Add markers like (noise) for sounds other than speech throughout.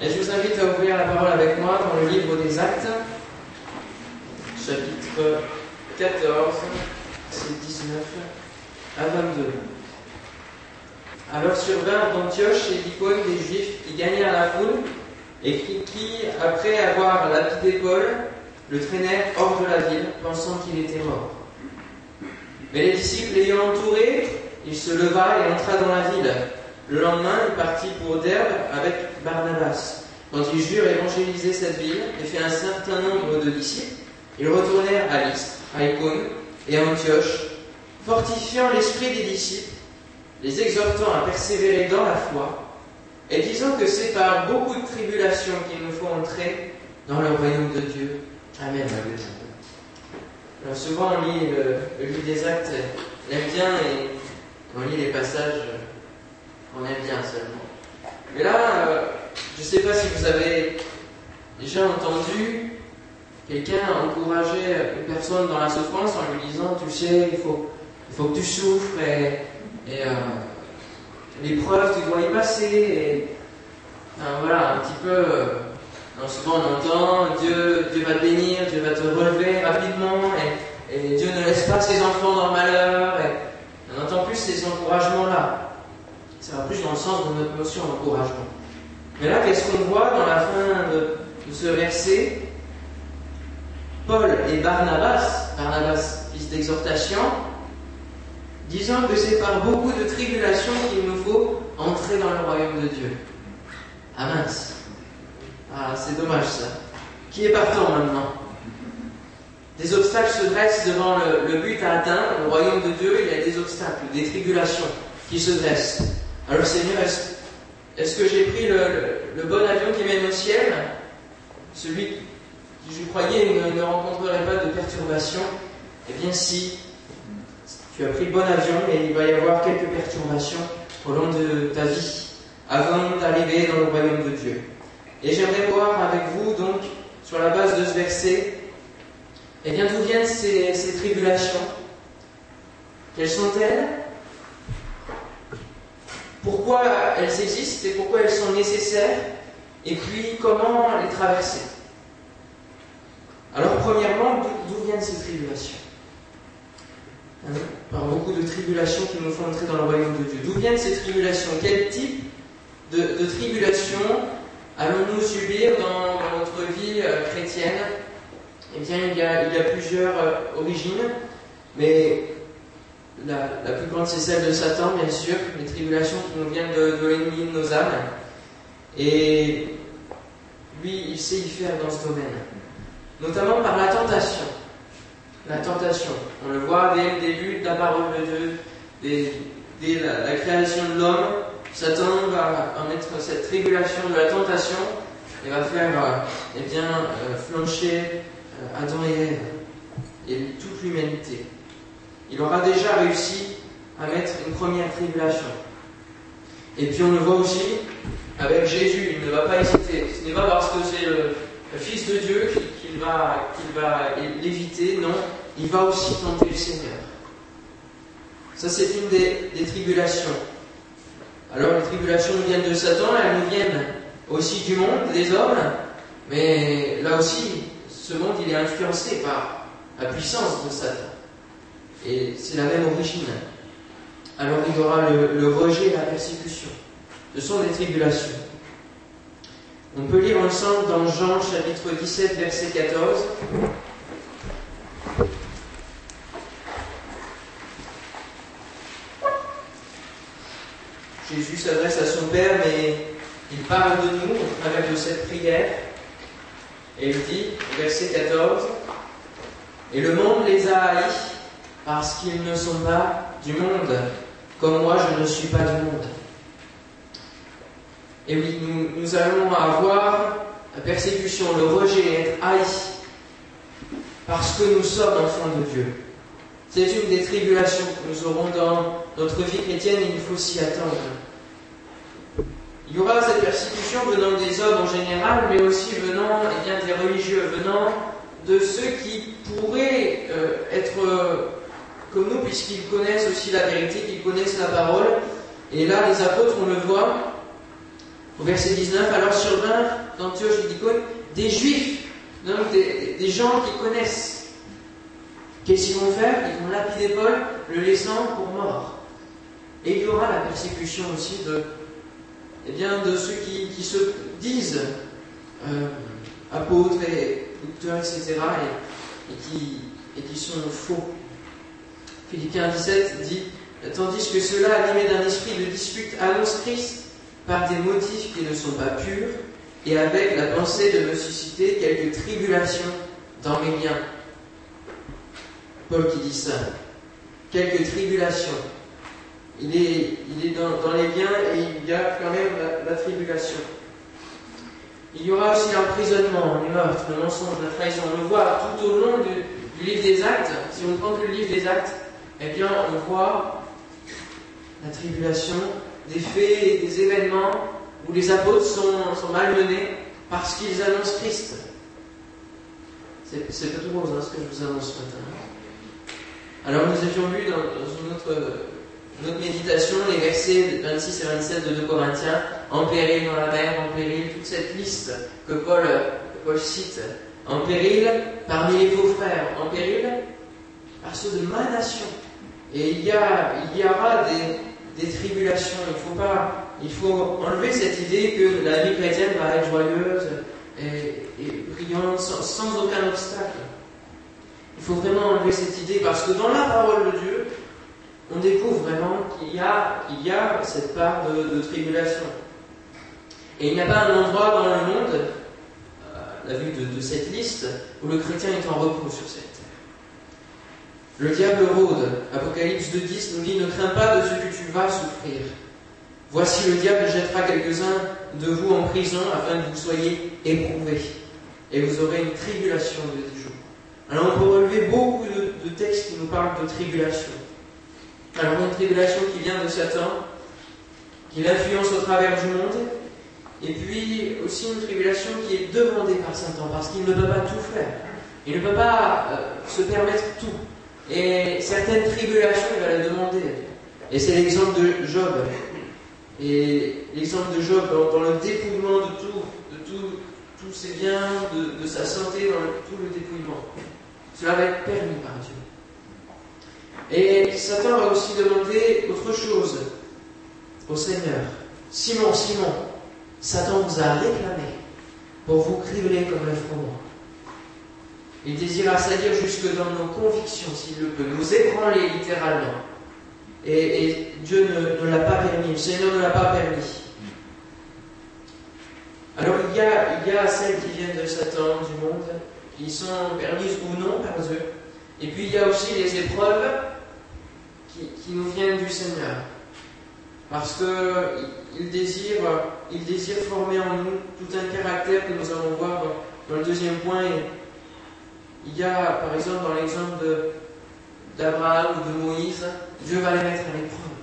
Et je vous invite à ouvrir la parole avec moi dans le livre des Actes, chapitre 14, c'est 19 à 22. Alors survinrent d'Antioche et d'Icône des Juifs qui gagnèrent la foule et qui, après avoir lapidé Paul, le traînèrent hors de la ville, pensant qu'il était mort. Mais les disciples l'ayant entouré, il se leva et entra dans la ville. Le lendemain, il partit pour Derbe avec Barnabas. Quand ils eurent évangélisé cette ville et fait un certain nombre de disciples, ils retournèrent à Lystre, à Icône et à Antioche, fortifiant l'esprit des disciples, les exhortant à persévérer dans la foi, et disant que c'est par beaucoup de tribulations qu'il nous faut entrer dans le royaume de Dieu. Amen. Alors souvent on lit le, livre des actes, on aime bien, et on lit les passages, on aime bien seulement. Mais là, euh, je ne sais pas si vous avez déjà entendu quelqu'un encourager une personne dans la souffrance en lui disant, tu sais, il faut, il faut que tu souffres et, et euh, l'épreuve, tu dois y passer. Et, voilà, un petit peu, euh, souvent on entend, Dieu, Dieu va te bénir, Dieu va te relever rapidement et, Dieu ne laisse pas ses enfants dans le malheur. On n'entend plus ces encouragements-là. Ça va plus dans le sens de notre notion d'encouragement. Mais là, qu'est-ce qu'on voit dans la fin de, ce verset? Paul et Barnabas, Barnabas, fils d'exhortation, disant que c'est par beaucoup de tribulations qu'il nous faut entrer dans le royaume de Dieu. Ah mince. Ah, c'est dommage ça. Qui est partant maintenant? Des obstacles se dressent devant le, but à atteindre. Le royaume de Dieu, il y a des obstacles, des tribulations qui se dressent. Alors Seigneur, est-ce que j'ai pris le, bon avion qui mène au ciel? Celui qui, je croyais, ne, rencontrerait pas de perturbations Eh bien si, tu as pris le bon avion et il va y avoir quelques perturbations au long de ta vie avant d'arriver dans le royaume de Dieu. Et j'aimerais voir avec vous, donc, sur la base de ce verset, eh bien, d'où viennent ces tribulations? Quelles sont-elles? Pourquoi elles existent et pourquoi elles sont nécessaires, et puis comment les traverser. Alors premièrement, d'où viennent ces tribulations? Hein, Par beaucoup de tribulations qui nous font entrer dans le royaume de Dieu. D'où viennent ces tribulations? Quel type de, tribulations allons-nous subir dans, notre vie euh, chrétienne? Eh bien, il y a, plusieurs euh, origines, mais la, plus grande, c'est celle de Satan, bien sûr, les tribulations qui nous viennent de, l'ennemi de nos âmes. Et lui, il sait y faire dans ce domaine. Notamment par la tentation. La tentation. On le voit dès le début de la parole de Dieu, dès, la, création de l'homme. Satan va en mettre cette tribulation de la tentation et va faire euh, eh euh, flancher euh, Adam et Ève et toute l'humanité il aura déjà réussi à mettre une première tribulation. Et puis on le voit aussi avec Jésus, il ne va pas hésiter. Ce n'est pas parce que c'est le, Fils de Dieu qu'il va, l'éviter, non, il va aussi tenter le Seigneur. Ça, c'est une des, des, tribulations. Alors, les tribulations nous viennent de Satan, elles nous viennent aussi du monde, des hommes, mais là aussi, ce monde, il est influencé par la puissance de Satan. Et c'est la même origine. Alors il y aura le, rejet et la persécution. Ce sont des tribulations. On peut lire ensemble dans Jean chapitre 17 verset 14. Jésus s'adresse à son Père, mais il parle de nous au travers de cette prière. Et il dit, verset 14, Et le monde les a haïs parce qu'ils ne sont pas du monde, comme moi je ne suis pas du monde. Et oui, nous, allons avoir la persécution, le rejet, être haï, parce que nous sommes enfants de Dieu. C'est une des tribulations que nous aurons dans notre vie chrétienne et il faut s'y attendre. Il y aura cette persécution venant des hommes en général, mais aussi venant eh bien, des religieux, venant de ceux qui pourraient euh, être comme nous, puisqu'ils connaissent aussi la vérité, qu'ils connaissent la parole. Et là, les apôtres, on le voit, Au verset 19, alors survinrent d'Antioche et d'Icône des juifs, donc des, gens qui connaissent. Qu'est-ce qu'ils vont faire? Ils vont lapider Paul, le laissant pour mort. Et il y aura la persécution aussi de, eh bien, de ceux qui, qui se disent euh, apôtres et docteurs, etc., et, et, qui, et qui sont faux. Philippiens 17 dit Tandis que ceux-là, d'un esprit de dispute, annoncent Christ par des motifs qui ne sont pas purs, et avec la pensée de me susciter quelques tribulations dans mes liens. Paul qui dit ça. Quelques tribulations. Il est, dans, les liens et il y a quand même la, la tribulation. Il y aura aussi l'emprisonnement, les meurtres, le mensonge, la trahison. On le voit tout au long du, du livre des actes. Si on prend que le livre des actes, eh bien, on voit la tribulation, des faits des événements où les apôtres sont, malmenés parce qu'ils annoncent Christ. C'est pas tout rose hein, ce que je vous annonce ce. Alors nous avions vu dans, dans une autre, méditation les versets 26 et 27 de 2 Corinthiens, en péril dans la mer, en péril, toute cette liste que Paul, que Paul cite, en péril parmi les faux frères, en péril par ceux de ma nation. Et il y, a, il y aura des, tribulations. Il faut pas, il faut enlever cette idée que la vie chrétienne va être joyeuse et, brillante sans, aucun obstacle. Il faut vraiment enlever cette idée parce que dans la parole de Dieu, on découvre vraiment qu'il y a, y a cette part de, tribulation. Et il n'y a pas un endroit dans le monde, à la vue de, de cette liste, où le chrétien est en repos sur cette. Le diable rôde. Apocalypse 2.10 nous dit Ne crains pas de ce que tu vas souffrir. Voici le diable jettera quelques-uns de vous en prison afin que vous soyez éprouvés. Et vous aurez une tribulation de dix jours. Alors on peut relever beaucoup de, textes qui nous parlent de tribulation. Alors une tribulation qui vient de Satan, qui l'influence au travers du monde, et puis aussi une tribulation qui est demandée par Satan, parce qu'il ne peut pas tout faire. Il ne peut pas euh, se permettre tout. Et certaines tribulations, il va la demander. Et c'est l'exemple de Job. Et l'exemple de Job dans, le dépouillement de tout, de tous ses biens, de, sa santé, dans tout le dépouillement. Cela va être permis par Dieu. Et Satan va aussi demander autre chose au Seigneur. Simon, Simon, Satan vous a réclamé pour vous cribler comme un froment. Il désire assaillir jusque dans nos convictions, s'il le peut, nous ébranler littéralement. Et, Dieu ne, l'a pas permis, le Seigneur ne l'a pas permis. Alors il y, a, celles qui viennent de Satan, du monde, qui sont permises ou non par Dieu. Et puis il y a aussi les épreuves qui, nous viennent du Seigneur. Parce qu'il désire, il désire former en nous tout un caractère que nous allons voir dans, le deuxième point. Il y a, par exemple, dans l'exemple d'Abraham ou de Moïse, Dieu va les mettre à l'épreuve.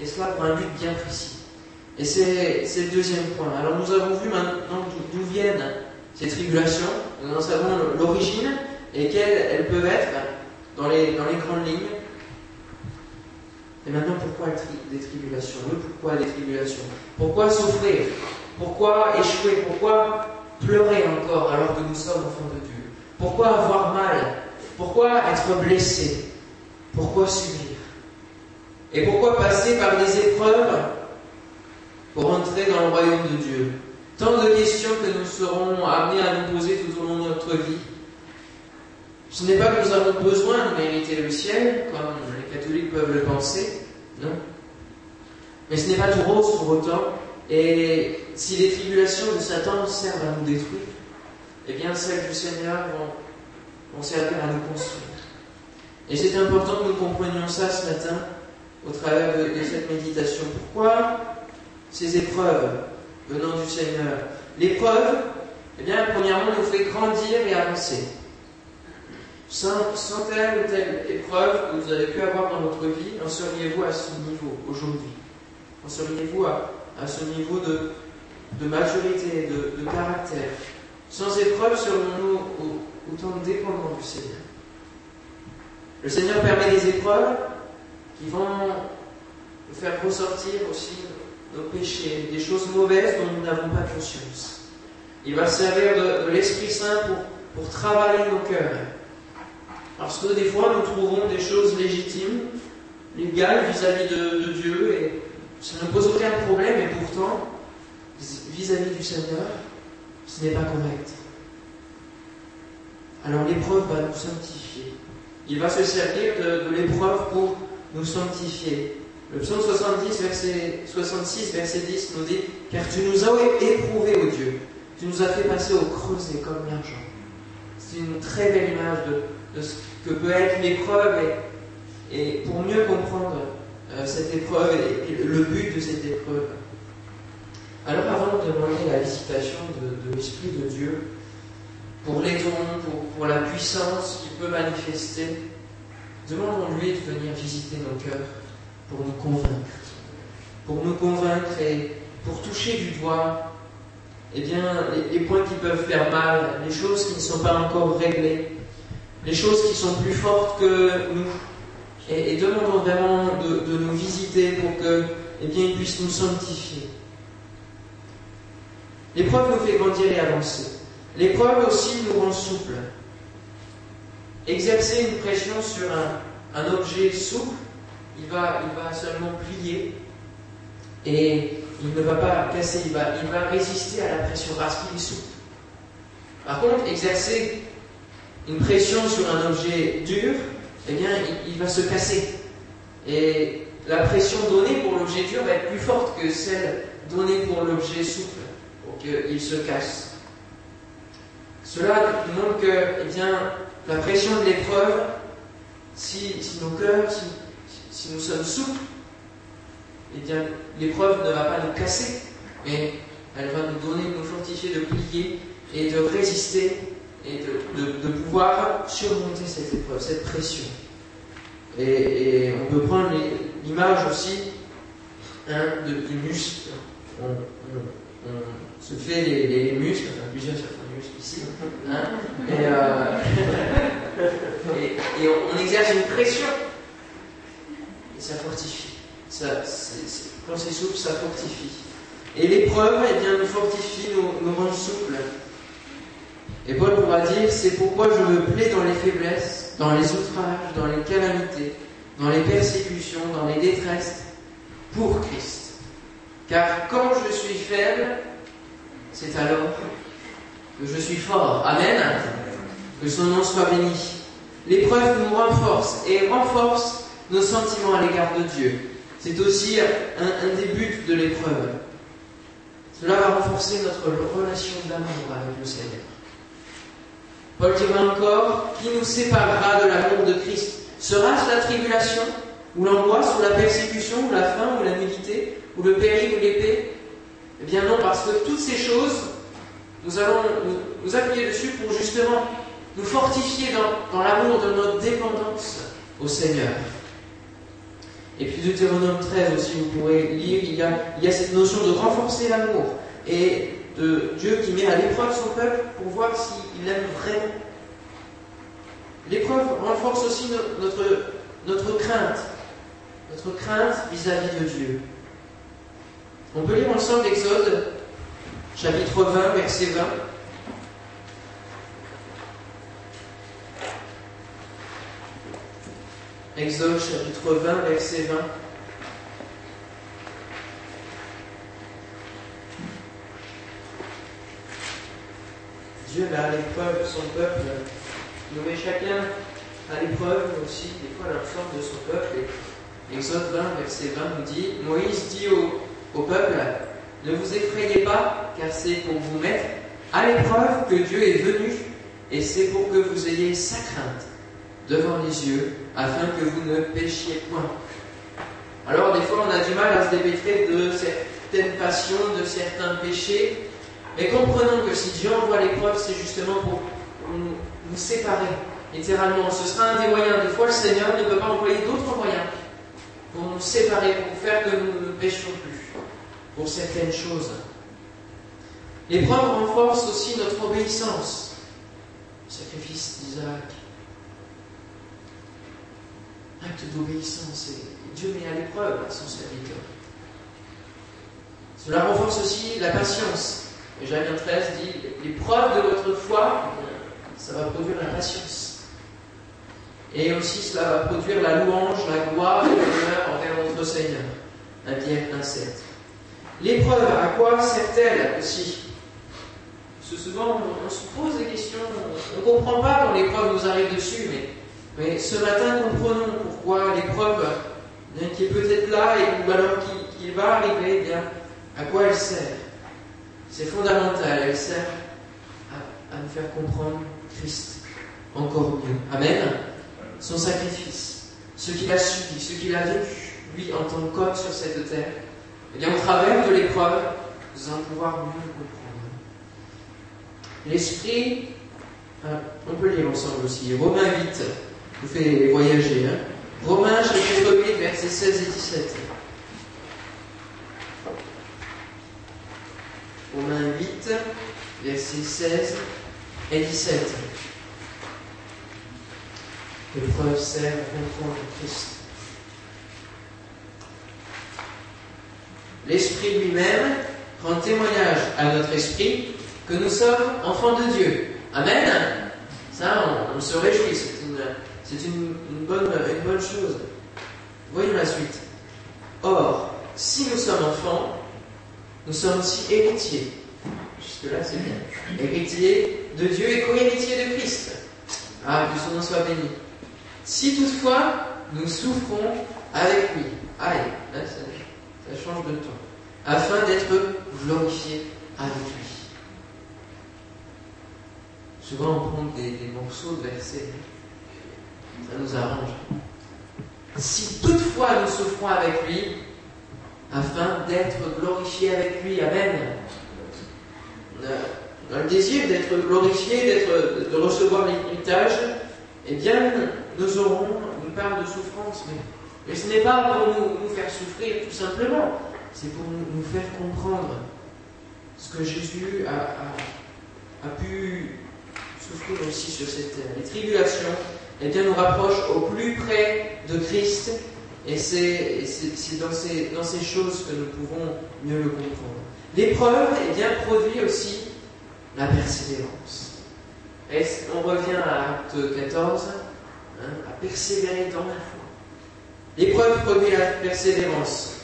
Et cela pour un but bien précis. Et c'est le deuxième point. Alors nous avons vu maintenant d'où viennent ces tribulations, nous en savons l'origine et quelles elles peuvent être dans les, dans les grandes lignes. Et maintenant, pourquoi des tribulations? Le pourquoi des tribulations? Pourquoi souffrir? Pourquoi échouer? Pourquoi pleurer encore alors que nous sommes enfants de Dieu? Pourquoi avoir mal? Pourquoi être blessé? Pourquoi subir? Et pourquoi passer par des épreuves pour entrer dans le royaume de Dieu? Tant de questions que nous serons amenés à nous poser tout au long de notre vie. Ce n'est pas que nous avons besoin de mériter le ciel, comme les catholiques peuvent le penser, non. Mais ce n'est pas tout rose pour autant. Et si les tribulations de Satan servent à nous détruire, eh bien celles du Seigneur vont, servir à nous construire. Et c'est important que nous comprenions ça ce matin au travers de, cette méditation. Pourquoi ces épreuves venant du Seigneur? L'épreuve, eh bien, premièrement, nous fait grandir et avancer. Sans, telle ou telle épreuve que vous avez pu avoir dans votre vie, en seriez-vous à ce niveau aujourd'hui? En seriez-vous à, ce niveau de, de maturité, de caractère? Sans épreuve, serons-nous autant dépendants du Seigneur? Le Seigneur permet des épreuves qui vont nous faire ressortir aussi nos péchés, des choses mauvaises dont nous n'avons pas conscience. Il va servir de, l'Esprit Saint pour, pour travailler nos cœurs. Parce que des fois, nous trouvons des choses légitimes, légales vis-à-vis de, Dieu, et ça ne pose aucun problème, et pourtant, vis-à-vis du Seigneur, ce n'est pas correct. Alors l'épreuve va nous sanctifier. Il va se servir de, l'épreuve pour nous sanctifier. Le psaume 70, verset 66, verset 10 nous dit Car tu nous as éprouvés, ô Dieu, tu nous as fait passer au creuset comme l'argent. C'est une très belle image de, ce que peut être l'épreuve et, pour mieux comprendre euh, cette épreuve et, le but de cette épreuve. Alors avant de demander la visitation de, l'Esprit de Dieu, pour les dons, pour, la puissance qu'il peut manifester, demandons-lui de venir visiter nos cœurs pour nous convaincre. Pour nous convaincre et pour toucher du doigt eh bien, les, points qui peuvent faire mal, les choses qui ne sont pas encore réglées, les choses qui sont plus fortes que nous. Et, demandons vraiment de, nous visiter pour que, eh puisse nous sanctifier. L'épreuve nous fait grandir et avancer. L'épreuve aussi nous rend souple. Exercer une pression sur un, objet souple il va, seulement plier et il ne va pas casser, il va, il va résister à la pression parce qu'il est souple. Par contre, exercer une pression sur un objet dur, eh bien, il, va se casser. Et la pression donnée pour l'objet dur va être plus forte que celle donnée pour l'objet souple, pour qu'il se casse. Cela montre que, eh bien, la pression de l'épreuve, si, si, nos cœurs, si, si nous sommes souples, eh bien, l'épreuve ne va pas nous casser, mais elle va nous donner, nous fortifier de plier et de résister et de, pouvoir surmonter cette épreuve, cette pression. Et, on peut prendre l'image aussi hein, du muscle. Se fait les, muscles, enfin plusieurs se font des muscles ici, hein, et, euh, (laughs) et on exerce une pression ça fortifie. Ça, quand c'est souple, ça fortifie. Et l'épreuve, eh bien, nous fortifie, nous, nous rend souples. Et Paul pourra dire, c'est pourquoi je me plais dans les faiblesses, dans les outrages, dans les calamités, dans les persécutions, dans les détresses, pour Christ. Car quand je suis faible, c'est alors que je suis fort. Amen. Que son nom soit béni. L'épreuve nous renforce et renforce nos sentiments à l'égard de Dieu. C'est aussi un, des buts de l'épreuve. Cela va renforcer notre relation d'amour avec le Seigneur. Paul dira encore, qui nous séparera de l'amour de Christ Sera-ce la tribulation, ou l'angoisse, ou la persécution, ou la faim, ou la nudité, ou le péril, ou l'épée Eh bien non, parce que toutes ces choses, nous allons nous, appuyer dessus pour justement nous fortifier dans, l'amour de notre dépendance au Seigneur. Et puis Deutéronome 13 aussi, vous pourrez lire, il y a, cette notion de renforcer l'amour et de Dieu qui met à l'épreuve son peuple pour voir s'il aime vraiment. L'épreuve renforce aussi notre, notre crainte, notre crainte vis-à-vis de Dieu. On peut lire ensemble l'Exode, chapitre 20, verset 20. Exode chapitre 20, verset 20. Dieu met à l'épreuve son peuple, il nous met chacun à l'épreuve aussi, des fois, la force de son peuple. Exode 20, verset 20 nous dit Moïse dit au, peuple Ne vous effrayez pas, car c'est pour vous mettre à l'épreuve que Dieu est venu, et c'est pour que vous ayez sa crainte devant les yeux, afin que vous ne péchiez point. Alors, des fois, on a du mal à se dépêtrer de certaines passions, de certains péchés, mais comprenons que si Dieu envoie l'épreuve, c'est justement pour, nous, séparer, littéralement. Ce sera un des moyens. Des fois, le Seigneur ne peut pas employer d'autres moyens pour nous séparer, pour faire que nous ne péchions plus, pour certaines choses. L'épreuve renforce aussi notre obéissance. Sacrifice d'Isaac, acte d'obéissance. Et Dieu met à l'épreuve son serviteur. Cela renforce aussi la patience. Et Jérémie 13 dit l'épreuve de votre foi, ça va produire la patience. Et aussi, cela va produire la louange, la gloire et l'honneur envers notre Seigneur. Bien 1,7. L'épreuve, à quoi sert-elle aussi Parce que souvent, on, se pose des questions, on ne comprend pas quand l'épreuve nous arrive dessus, mais, ce matin, comprenons pourquoi l'épreuve qui est peut-être là et ou alors qui, va arriver, eh bien, à quoi elle sert? C'est fondamental, elle sert à nous faire comprendre Christ encore mieux. Amen son sacrifice, ce qu'il a subi, ce qu'il a vécu, lui, en tant qu'homme sur cette terre, eh bien, au travers de l'épreuve, nous allons pouvoir mieux comprendre. L'Esprit, hein, on peut lire ensemble aussi, Romains 8, vous fait voyager. Hein. Romains chapitre 8, versets 16 et 17. Romains 8, versets 16 et 17. L'épreuve sert à comprendre Christ. L'Esprit lui-même rend témoignage à notre esprit que nous sommes enfants de Dieu. Amen. Ça, on, se réjouit. C'est une, bonne, une bonne chose. Voyons la suite. Or, si nous sommes enfants, nous sommes aussi héritiers. Jusque-là, c'est bien. Héritiers de Dieu et co-héritiers de Christ. Ah, que son nom soit béni. Si toutefois nous souffrons avec lui, aïe, là, ça, change de ton, afin d'être glorifiés avec lui. Souvent on prend des, morceaux de versets, ça nous arrange. Si toutefois nous souffrons avec lui, afin d'être glorifiés avec lui, Amen. A, le désir d'être glorifié, d'être, de recevoir l'héritage, eh bien, nous aurons une part de souffrance, mais, ce n'est pas pour nous, faire souffrir tout simplement, c'est pour nous, faire comprendre ce que Jésus a, pu souffrir aussi sur cette terre. Les tribulations, eh bien, nous rapprochent au plus près de Christ, et c'est dans ces, choses que nous pouvons mieux le comprendre. L'épreuve, eh bien, produit aussi la persévérance. On revient à Acte 14, Hein, à persévérer dans la foi. L'épreuve produit la persévérance.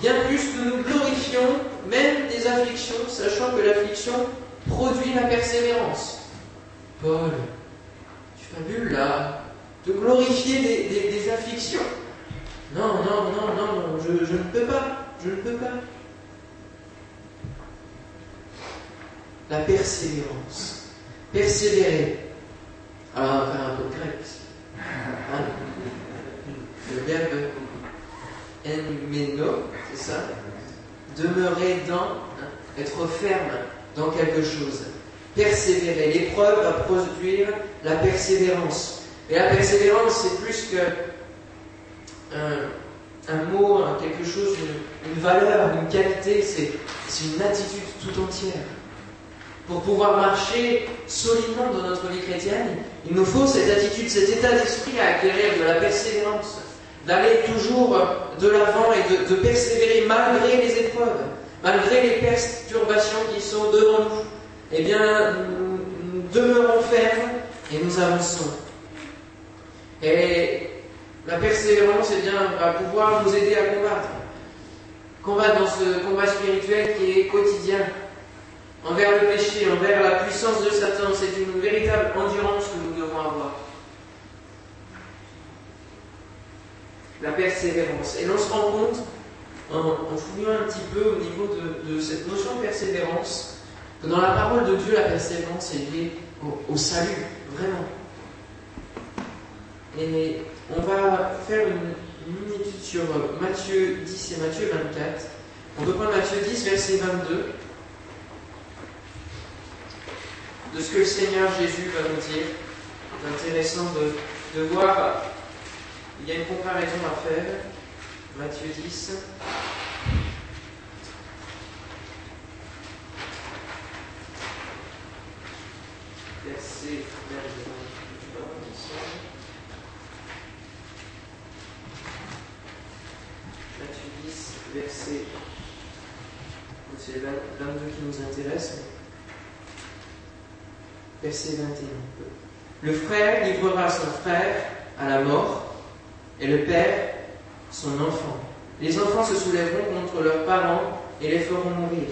Bien plus que nous glorifions même des afflictions, sachant que l'affliction produit la persévérance. Paul, tu fabules là, de glorifier des, afflictions. Non, non, non, non, non, je, ne peux pas, je ne peux pas. La persévérance. Persévérer. Alors, va faire un peu de grec le verbe enmeno, c'est ça Demeurer dans, hein, être ferme dans quelque chose. Persévérer. L'épreuve va produire la persévérance. Et la persévérance, c'est plus que un, mot, quelque chose, une valeur, une qualité, c'est une attitude tout entière. Pour pouvoir marcher solidement dans notre vie chrétienne, il nous faut cette attitude, cet état d'esprit à acquérir de la persévérance, d'aller toujours de l'avant et de, persévérer malgré les épreuves, malgré les perturbations qui sont devant nous. Eh bien, nous, demeurons fermes et nous avançons. Et la persévérance, eh bien, va pouvoir nous aider à combattre. Combattre dans ce combat spirituel qui est quotidien envers le péché, envers la puissance de Satan. C'est une véritable endurance que nous devons avoir. La persévérance. Et l'on se rend compte, en, fouillant un petit peu au niveau de, cette notion de persévérance, que dans la parole de Dieu, la persévérance est liée au, salut, vraiment. Et on va faire une, une étude sur Matthieu 10 et Matthieu 24. On peut prendre Matthieu 10, verset 22. De ce que le Seigneur Jésus va nous dire. C'est intéressant de, voir, il y a une comparaison à faire. Matthieu 10. Verset Matthieu 10, verset c'est 22 qui nous intéresse. Verset 21. Le frère livrera son frère à la mort et le père son enfant. Les enfants se soulèveront contre leurs parents et les feront mourir.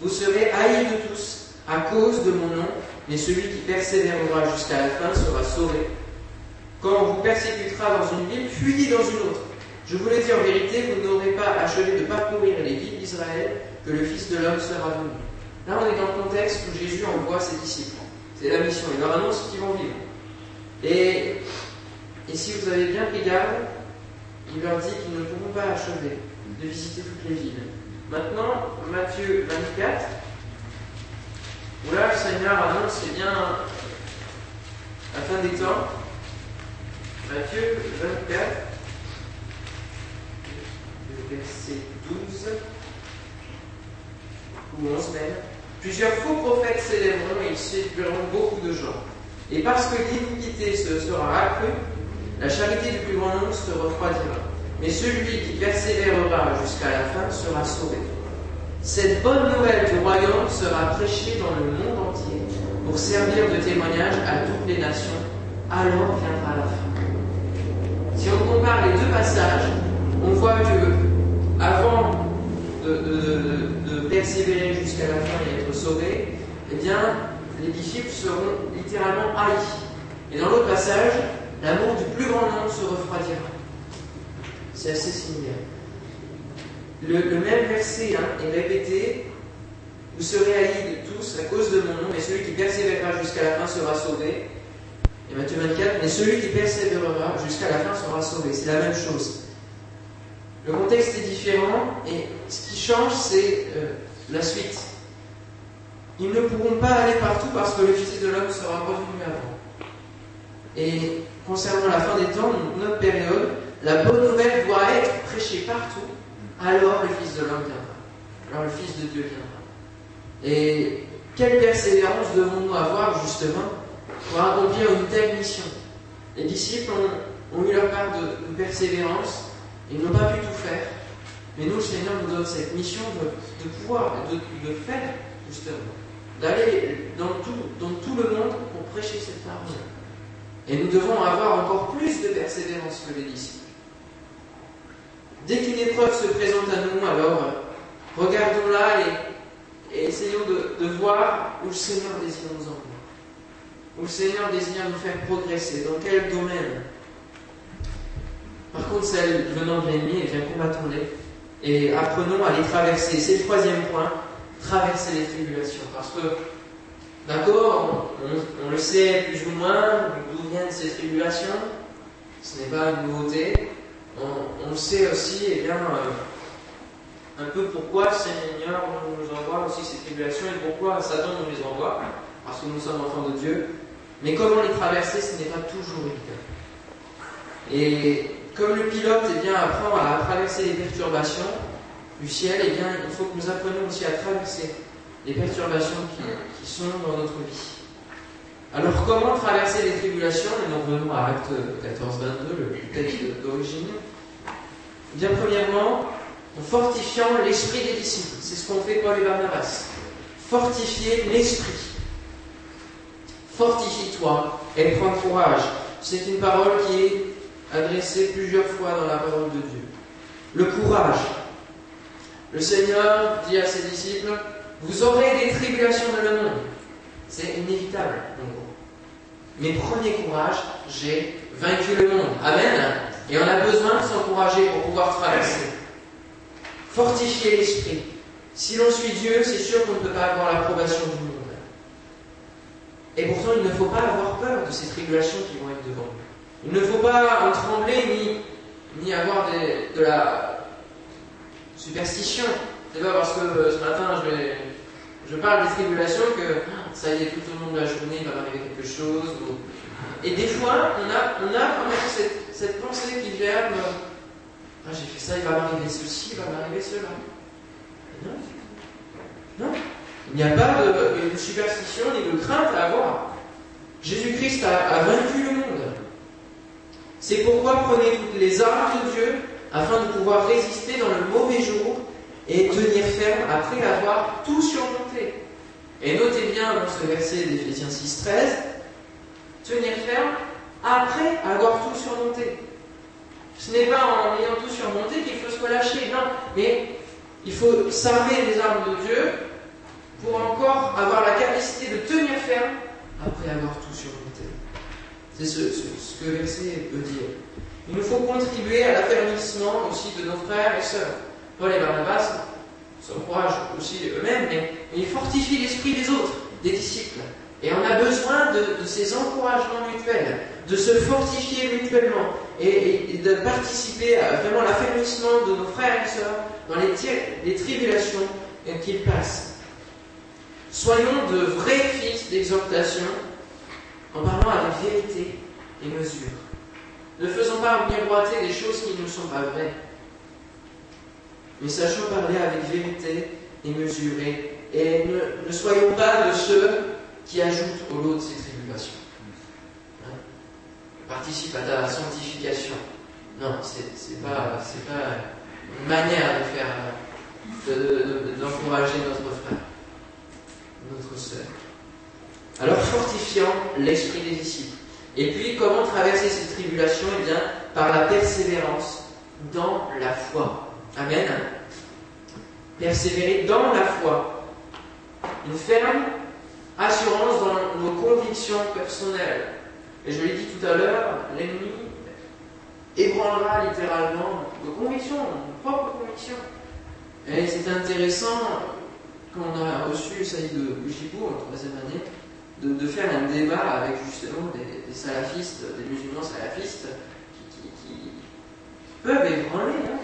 Vous serez haïs de tous à cause de mon nom, mais celui qui persévérera jusqu'à la fin sera sauvé. Quand on vous persécutera dans une ville, fuyez dans une autre. Je vous le dis en vérité, vous n'aurez pas achevé de parcourir les villes d'Israël que le Fils de l'homme sera venu. Là, on est dans le contexte où Jésus envoie ses disciples. C'est la mission. Il leur annonce ce qu'ils vont vivre. Et, et si vous avez bien pris garde, il leur dit qu'ils ne pourront pas achever de visiter toutes les villes. Maintenant, Matthieu 24, où là, le Seigneur annonce, c'est bien la fin des temps. Matthieu 24, verset 12 ou 11 même. Plusieurs faux prophètes s'élèveront et ils séduiront beaucoup de gens. Et parce que l'iniquité se sera accrue, la charité du plus grand nombre se refroidira. Mais celui qui persévérera jusqu'à la fin sera sauvé. Cette bonne nouvelle du royaume sera prêchée dans le monde entier pour servir de témoignage à toutes les nations. Alors viendra la fin. Si on compare les deux passages, on voit que avant de, persévérer jusqu'à la fin et être sauvés, eh bien, les disciples seront littéralement haïs. Et dans l'autre passage, l'amour du plus grand nombre se refroidira. C'est assez similaire. Le, même verset hein, est répété Vous serez haïs de tous à cause de mon nom, mais celui qui persévérera jusqu'à la fin sera sauvé. Et Matthieu 24 Mais celui qui persévérera jusqu'à la fin sera sauvé. C'est la même chose. Le contexte est différent et ce qui change, c'est euh, la suite. Ils ne pourront pas aller partout parce que le Fils de l'homme sera revenu avant. Et concernant la fin des temps, notre période, la bonne nouvelle doit être prêchée partout, alors le Fils de l'homme viendra. Alors le Fils de Dieu viendra. Et quelle persévérance devons-nous avoir justement pour accomplir une telle mission? Les disciples ont, eu leur part de persévérance, ils n'ont pas pu tout faire. Mais nous, le Seigneur nous donne cette mission de, pouvoir, de, de, faire, justement. D'aller dans tout, dans tout le monde pour prêcher cette parole. Et nous devons avoir encore plus de persévérance que les disciples. Dès qu'une épreuve se présente à nous, alors regardons-la et, essayons de, voir où le Seigneur désire nous envoyer. Où le Seigneur désire nous faire progresser, dans quel domaine par contre, celle venant de l'ennemi, eh bien, combattons-les et apprenons à les traverser. C'est le troisième point, traverser les tribulations. Parce que, d'accord, on, le sait plus ou moins d'où viennent ces tribulations, ce n'est pas une nouveauté. On, sait aussi, eh bien, euh, un peu pourquoi le Seigneur nous envoie aussi ces tribulations et pourquoi Satan nous les envoie, parce que nous sommes enfants de Dieu. Mais comment les traverser, ce n'est pas toujours évident. Et comme le pilote eh bien, apprend à traverser les perturbations du ciel, eh bien, il faut que nous apprenions aussi à traverser les perturbations qui, sont dans notre vie. Alors, comment traverser les tribulations? Et nous revenons à Acte 14, 22, le texte d'origine. Eh bien, premièrement, en fortifiant l'esprit des disciples. C'est ce qu'ont fait Paul et Barnabas. Fortifier l'esprit. Fortifie-toi et prends courage. C'est une parole qui est adressé plusieurs fois dans la parole de Dieu. Le courage. Le Seigneur dit à ses disciples, vous aurez des tribulations dans le monde. C'est inévitable, en gros. Mais prenez courage, j'ai vaincu le monde. Amen. Et on a besoin de s'encourager pour pouvoir traverser. Fortifier l'esprit. Si l'on suit Dieu, c'est sûr qu'on ne peut pas avoir l'approbation du monde. Et pourtant, il ne faut pas avoir peur de ces tribulations qui vont être devant nous. Il ne faut pas en trembler ni, ni avoir de la superstition. C'est pas parce que euh, ce matin je, je parle des tribulations que ah, ça y est, tout au long de la journée il va m'arriver quelque chose. Et des fois, on a, on a quand cette, cette pensée qui vient ah, j'ai fait ça, il va m'arriver ceci, il va m'arriver cela. Non. Non. Il n'y a pas de, de, superstition ni de crainte à avoir. Jésus-Christ a, a vaincu le monde. C'est pourquoi prenez toutes les armes de Dieu afin de pouvoir résister dans le mauvais jour et tenir ferme après avoir tout surmonté. Et notez bien dans ce verset d'Éphésiens 6, 13, tenir ferme après avoir tout surmonté. Ce n'est pas en ayant tout surmonté qu'il faut se relâcher, non, mais il faut s'armer des armes de Dieu pour encore avoir la capacité de tenir ferme après avoir tout surmonté. C'est ce, que le verset peut dire. Il nous faut contribuer à l'affermissement aussi de nos frères et sœurs. Paul et Barnabas s'encouragent aussi eux-mêmes, mais, ils fortifient l'esprit des autres, des disciples. Et on a besoin de, ces encouragements mutuels, de se fortifier mutuellement et, de participer à vraiment l'affermissement de nos frères et sœurs dans les, les tribulations qu'ils passent. Soyons de vrais fils d'exhortation en parlant avec vérité et mesure. Ne faisons pas miroiter des choses qui ne sont pas vraies, mais sachons parler avec vérité et mesure. Et, ne, soyons pas de ceux qui ajoutent au lot de ces tribulations. Hein? Participe à ta sanctification. Non, c'est pas, pas une manière de faire, d'encourager notre frère notre sœur. Alors fortifiant l'esprit des disciples. Et puis comment traverser ces tribulations? Eh bien par la persévérance dans la foi. Amen. Persévérer dans la foi. Une ferme assurance dans nos convictions personnelles. Et je l'ai dit tout à l'heure, l'ennemi ébranlera littéralement nos convictions, nos propres convictions. Et c'est intéressant, quand on a reçu Saïd Bouchibou en troisième année, de, faire un débat avec justement des, salafistes, des musulmans salafistes, qui, peuvent ébranler hein,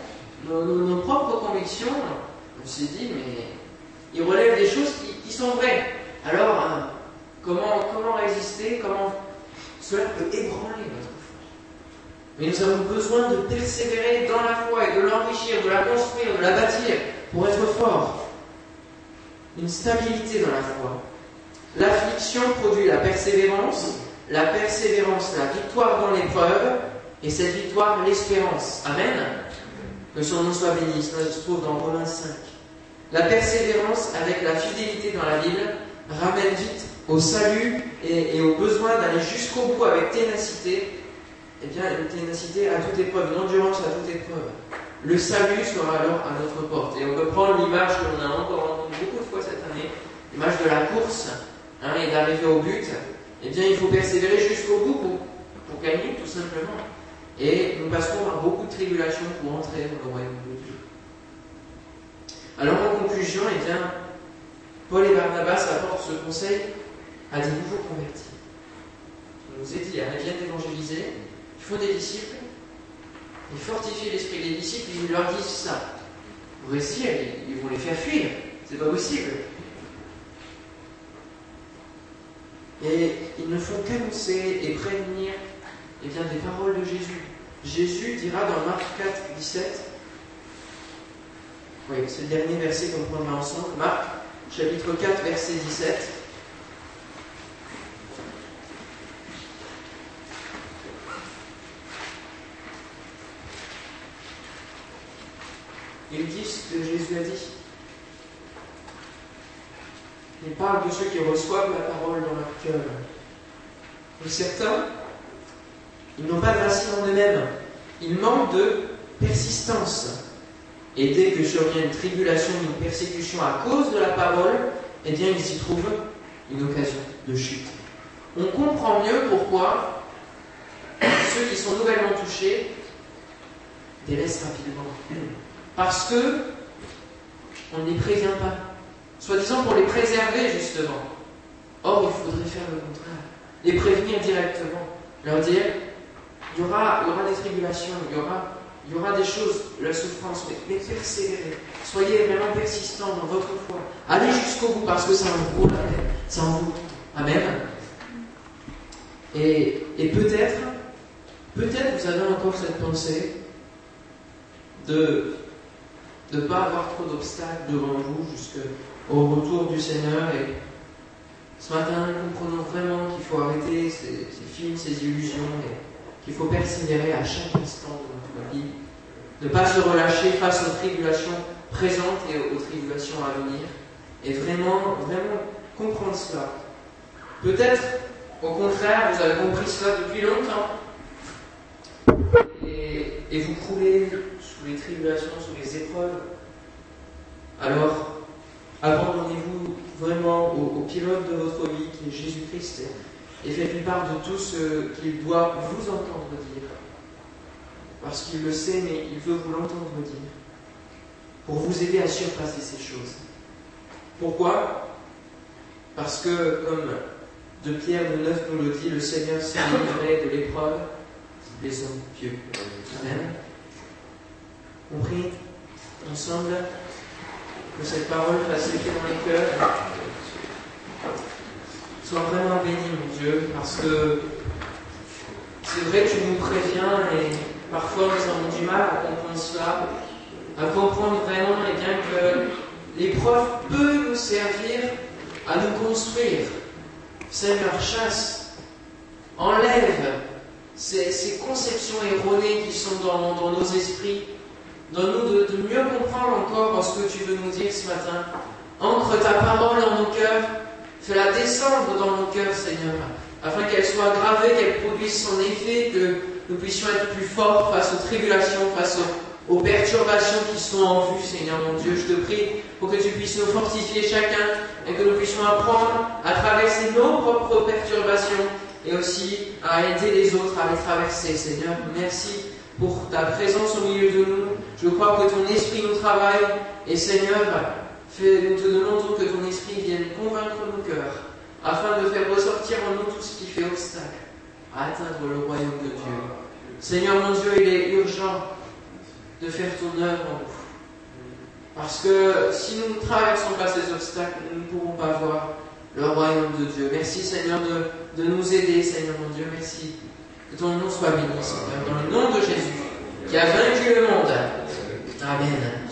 nos, propres convictions. On s'est dit, mais ils relèvent des choses qui, sont vraies. Alors, hein, comment, comment résister Comment cela peut ébranler notre foi? Mais nous avons besoin de persévérer dans la foi et de l'enrichir, de la construire, de la bâtir pour être forts une stabilité dans la foi. L'affliction produit la persévérance, la persévérance, la victoire dans l'épreuve, et cette victoire, l'espérance. Amen. Que son nom soit béni. Cela se trouve dans Romains 5. La persévérance avec la fidélité dans la ville ramène vite au salut et, au besoin d'aller jusqu'au bout avec ténacité. Eh bien, une ténacité à toute épreuve, une endurance à toute épreuve. Le salut sera alors à notre porte. Et on peut prendre l'image que l'on a encore entendue beaucoup de fois cette année, l'image de la course, hein, et d'arriver au but. Eh bien, il faut persévérer jusqu'au bout pour, gagner, tout simplement. Et nous passerons par beaucoup de tribulations pour entrer dans le royaume de Dieu. Alors, en conclusion, eh bien, Paul et Barnabas apportent ce conseil à des nouveaux convertis. On nous est dit, à viennent d'évangéliser, il faut des disciples, ils fortifient l'esprit des disciples, ils leur disent ça. Réussir, ils vont les faire fuir. C'est pas possible. Et ils ne font qu'annoncer et prévenir eh bien, des paroles de Jésus. Jésus dira dans Marc 4, 17, oui, c'est le dernier verset qu'on prendra ensemble, Marc chapitre 4, verset 17. Il dit ce que Jésus a dit. Il parle de ceux qui reçoivent la parole dans leur cœur. Pour certains, ils n'ont pas de racine en eux-mêmes. Ils manquent de persistance. Et dès que survient une tribulation, une persécution à cause de la parole, eh bien, ils y trouvent une occasion de chute. On comprend mieux pourquoi ceux qui sont nouvellement touchés délaissent rapidement. Parce que on ne les prévient pas. Soi-disant pour les préserver, justement. Or, il faudrait faire le contraire. Les prévenir directement. Leur dire il y aura, des tribulations, il y aura, des choses, la souffrance, mais, persévérez. Soyez vraiment persistants dans votre foi. Allez jusqu'au bout parce que ça en vaut Ça en vaut. Amen. Et, et peut-être, peut-être vous avez encore cette pensée de ne pas avoir trop d'obstacles devant vous jusqu'au retour du Seigneur. Et ce matin, nous comprenons vraiment qu'il faut arrêter ces, films, ces illusions, qu'il faut persévérer à chaque instant de notre vie. Ne pas se relâcher face aux tribulations présentes et aux tribulations à venir. Et vraiment, vraiment comprendre cela. Peut-être, au contraire, vous avez compris cela depuis longtemps. Et, et vous croulez sous les tribulations, sous les épreuves. Alors, abandonnez-vous vraiment au, pilote de votre vie, qui est Jésus-Christ, et faites-lui part de tout ce qu'il doit vous entendre dire. Parce qu'il le sait, mais il veut vous l'entendre dire. Pour vous aider à surpasser ces choses. Pourquoi? Parce que, comme de Pierre de 9 nous le dit, le Seigneur s'est livré de l'épreuve des hommes pieux. Amen. On prie ensemble que cette parole fasse effet dans les cœurs. Sois vraiment béni, mon Dieu, parce que c'est vrai que tu nous préviens et parfois nous avons du mal à comprendre cela, à comprendre vraiment et bien que l'épreuve peut nous servir à nous construire. Seigneur, chasse, enlève ces, conceptions erronées qui sont dans, nos esprits Donne-nous de, mieux comprendre encore ce que tu veux nous dire ce matin. Ancre ta parole dans nos cœurs. Fais-la descendre dans nos cœurs, Seigneur, afin qu'elle soit gravée, qu'elle produise son effet, que nous puissions être plus forts face aux tribulations, face aux perturbations qui sont en vue, Seigneur mon Dieu. Je te prie pour que tu puisses nous fortifier chacun et que nous puissions apprendre à traverser nos propres perturbations et aussi à aider les autres à les traverser, Seigneur. Merci pour ta présence au milieu de nous. Je crois que ton esprit nous travaille et Seigneur, nous te demandons que ton esprit vienne convaincre nos cœurs afin de faire ressortir en nous tout ce qui fait obstacle à atteindre le royaume de Dieu. Seigneur mon Dieu, il est urgent de faire ton œuvre en nous. Parce que si nous ne traversons pas ces obstacles, nous ne pourrons pas voir le royaume de Dieu. Merci Seigneur de, de nous aider, Seigneur mon Dieu. Merci. Que ton nom soit béni, Seigneur, dans le nom de Jésus, qui a vaincu le monde. Amen.